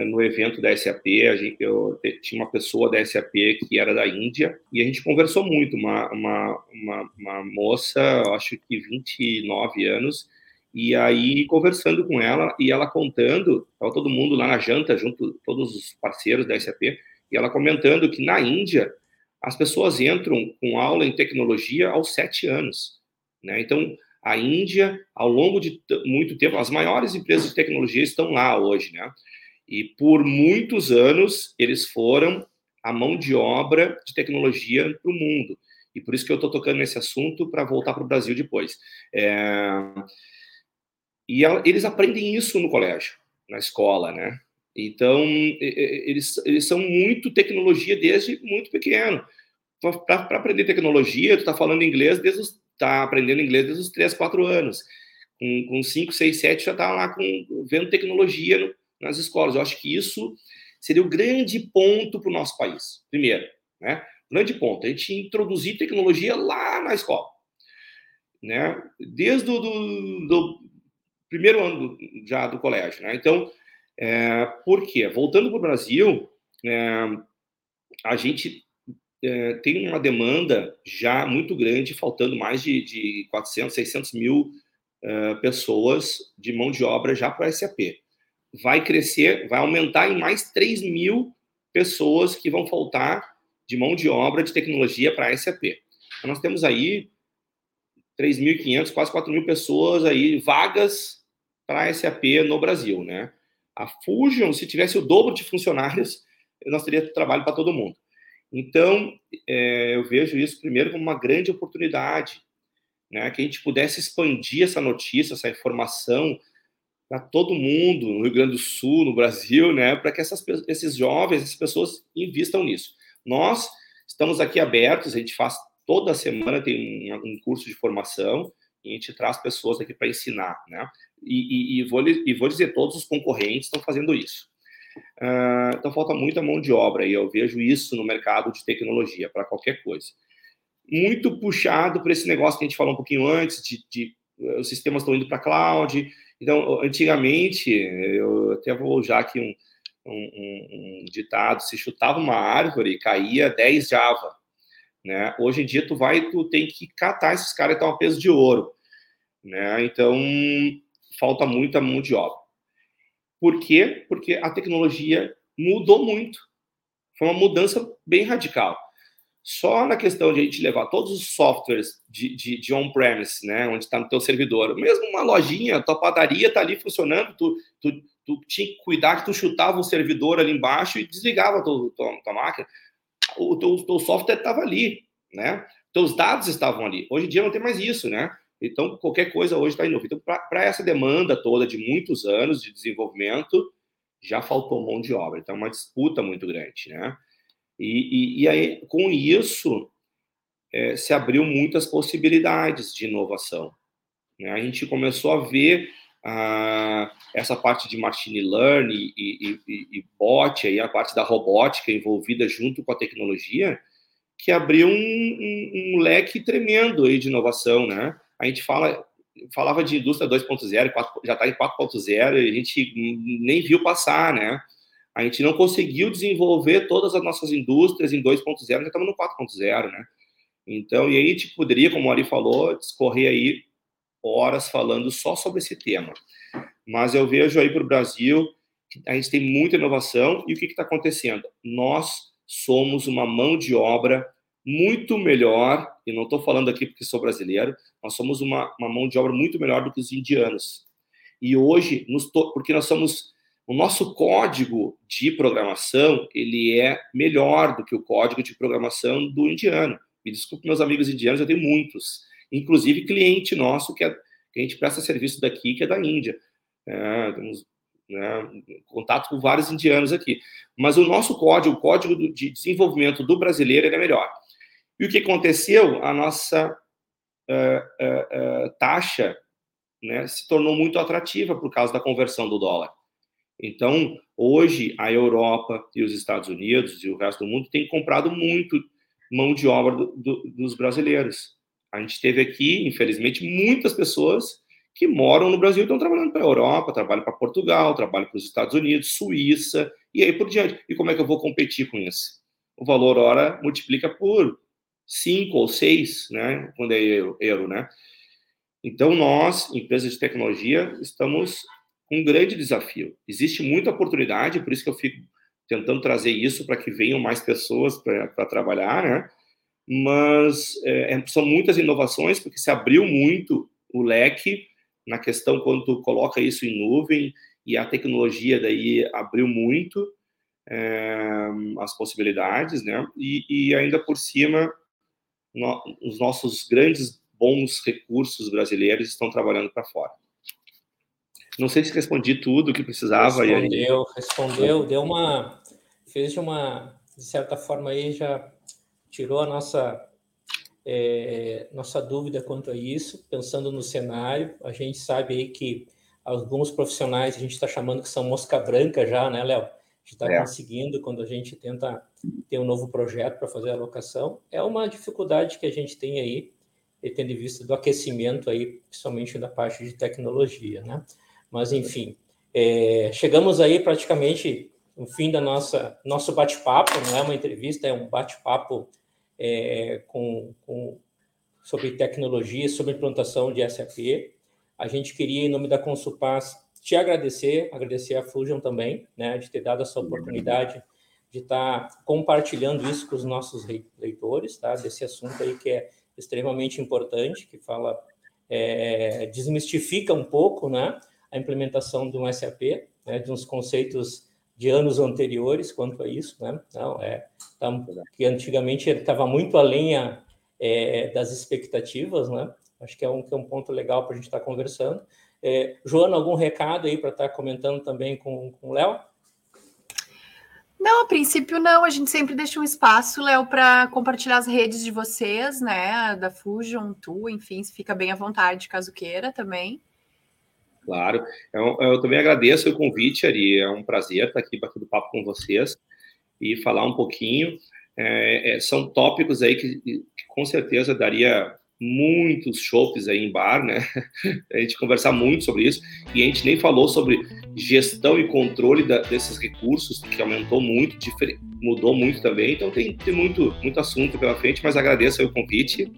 no evento da SAP, gente, eu tinha uma pessoa da SAP que era da Índia e a gente conversou muito, uma, uma, uma, uma moça, acho que 29 anos, e aí conversando com ela e ela contando, estava todo mundo lá na janta, junto, todos os parceiros da SAP, e ela comentando que na Índia as pessoas entram com aula em tecnologia aos sete anos. Né? Então, a Índia, ao longo de muito tempo, as maiores empresas de tecnologia estão lá hoje, né? E por muitos anos eles foram a mão de obra de tecnologia para o mundo. E por isso que eu estou tocando nesse assunto para voltar para o Brasil depois. É... E eles aprendem isso no colégio, na escola, né? Então, eles, eles são muito tecnologia desde muito pequeno. Para aprender tecnologia, tu está falando inglês desde os, tá aprendendo inglês desde os 3, 4 anos. Com, com 5, 6, 7 já está lá com, vendo tecnologia no, nas escolas. Eu acho que isso seria o grande ponto para o nosso país. Primeiro, né? Grande ponto, a gente introduzir tecnologia lá na escola. Né? Desde o do, do primeiro ano já do colégio. Né? Então, é, por quê? Voltando para o Brasil, é, a gente é, tem uma demanda já muito grande, faltando mais de, de 400, 600 mil é, pessoas de mão de obra já para SAP. Vai crescer, vai aumentar em mais 3 mil pessoas que vão faltar de mão de obra de tecnologia para a SAP. Então, nós temos aí 3.500, quase 4 mil pessoas aí, vagas para a SAP no Brasil, né? A Fusion, se tivesse o dobro de funcionários, nós teríamos trabalho para todo mundo. Então, é, eu vejo isso primeiro como uma grande oportunidade, né? Que a gente pudesse expandir essa notícia, essa informação para todo mundo, no Rio Grande do Sul, no Brasil, né? Para que essas, esses jovens, essas pessoas invistam nisso. Nós estamos aqui abertos, a gente faz toda semana tem um, um curso de formação e a gente traz pessoas aqui para ensinar, né? E, e, e, vou, e vou dizer, todos os concorrentes estão fazendo isso. Uh, então falta muita mão de obra e eu vejo isso no mercado de tecnologia para qualquer coisa. Muito puxado por esse negócio que a gente falou um pouquinho antes de, de os sistemas estão indo para cloud. Então, antigamente, eu até vou usar aqui um, um, um, um ditado, se chutava uma árvore, caía 10 Java. Né? Hoje em dia, tu vai, tu tem que catar esses caras que estão a peso de ouro. Né? Então, falta muita mão de obra. Por quê? Porque a tecnologia mudou muito. Foi uma mudança bem radical. Só na questão de a gente levar todos os softwares de, de, de on-premise, né, onde está no teu servidor, mesmo uma lojinha, tua padaria está ali funcionando, tu, tu, tu tinha que cuidar que tu chutava o servidor ali embaixo e desligava tua, tua, tua máquina. O teu, teu software estava ali, né? Teus dados estavam ali. Hoje em dia não tem mais isso, né? Então, qualquer coisa hoje está indo. Então, para essa demanda toda de muitos anos de desenvolvimento, já faltou mão de obra. Então, é uma disputa muito grande, né? E, e, e aí, com isso, é, se abriu muitas possibilidades de inovação. Né? A gente começou a ver ah, essa parte de machine learning e, e, e, bot, aí a parte da robótica envolvida junto com a tecnologia, que abriu um, um, um leque tremendo aí de inovação, né? A gente fala, falava de indústria 2.0, já está em 4.0 e a gente nem viu passar, né? A gente não conseguiu desenvolver todas as nossas indústrias em 2.0, já estamos no 4.0, né? Então, e aí a gente poderia, como o Ari falou, discorrer aí horas falando só sobre esse tema. Mas eu vejo aí para o Brasil que a gente tem muita inovação e o que está acontecendo? Nós somos uma mão de obra muito melhor, e não estou falando aqui porque sou brasileiro, nós somos uma, uma mão de obra muito melhor do que os indianos. E hoje, nos porque nós somos o nosso código de programação ele é melhor do que o código de programação do indiano. Me desculpe, meus amigos indianos, eu tenho muitos inclusive cliente nosso que, é, que a gente presta serviço daqui, que é da Índia. É, temos né, contato com vários indianos aqui. Mas o nosso código, o código de desenvolvimento do brasileiro, é melhor. E o que aconteceu? A nossa uh, uh, uh, taxa né, se tornou muito atrativa por causa da conversão do dólar. Então, hoje, a Europa e os Estados Unidos e o resto do mundo têm comprado muito mão de obra do, do, dos brasileiros. A gente teve aqui, infelizmente, muitas pessoas que moram no Brasil e estão trabalhando para a Europa, trabalham para Portugal, trabalham para os Estados Unidos, Suíça, e aí por diante. E como é que eu vou competir com isso? O valor hora multiplica por 5 ou 6, né, quando é euro, né? Então, nós, empresas de tecnologia, estamos um grande desafio. Existe muita oportunidade, por isso que eu fico tentando trazer isso para que venham mais pessoas para trabalhar, né? mas é, é, são muitas inovações, porque se abriu muito o leque na questão quando tu coloca isso em nuvem, e a tecnologia daí abriu muito é, as possibilidades, né? E, e ainda por cima, no, os nossos grandes bons recursos brasileiros estão trabalhando para fora. Não sei se respondi tudo o que precisava. Respondeu, aí... respondeu, deu uma, fez de uma, de certa forma aí já tirou a nossa é, nossa dúvida quanto a isso, pensando no cenário, a gente sabe aí que alguns profissionais a gente está chamando que são mosca branca já, né, Léo? A gente está é. conseguindo quando a gente tenta ter um novo projeto para fazer a alocação. É uma dificuldade que a gente tem aí, tendo em vista do aquecimento aí, principalmente da parte de tecnologia, né? Mas, enfim, é, chegamos aí praticamente no fim da nossa nosso bate-papo, não é uma entrevista, é um bate-papo é, com, com, sobre tecnologia, sobre implantação de SAP. A gente queria, em nome da Consulpas, te agradecer, agradecer a Fusion também, né, de ter dado essa oportunidade de estar tá compartilhando isso com os nossos leitores, tá, desse assunto aí que é extremamente importante, que fala, é, desmistifica um pouco, né, a implementação de um SAP, né, de uns conceitos de anos anteriores quanto a isso, né? Não, é tá, que antigamente ele estava muito além a, é, das expectativas, né? Acho que é um, que é um ponto legal para a gente estar tá conversando. É, Joana, algum recado aí para estar tá comentando também com, com o Léo? Não, a princípio não. A gente sempre deixa um espaço, Léo, para compartilhar as redes de vocês, né? Da Fusion, tu, enfim, fica bem à vontade caso queira também. Claro. Eu, eu, também agradeço o convite, Ari. É um prazer estar aqui batendo papo com vocês e falar um pouquinho. É, é, são tópicos aí que, que, com certeza daria muitos chopes aí em bar, né? A gente conversar muito sobre isso e a gente nem falou sobre gestão e controle da, desses recursos que aumentou muito, mudou muito também. Então tem, tem muito muito assunto pela frente, mas agradeço o convite.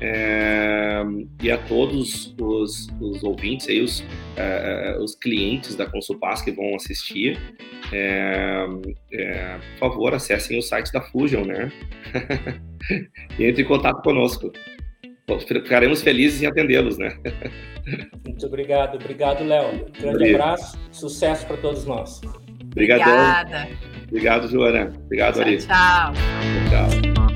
É, e a todos os, os ouvintes aí, os, é, os clientes da Consulpas que vão assistir, é, é por favor, acessem o site da Fusion, né? e entre em contato conosco. Ficaremos felizes em atendê-los, né? Muito obrigado, obrigado, Léo. Grande Obrigado. abraço, sucesso para todos nós. Obrigadão. Obrigada. Obrigado, Joana. Obrigado, tchau, Ari. Tchau. Tchau.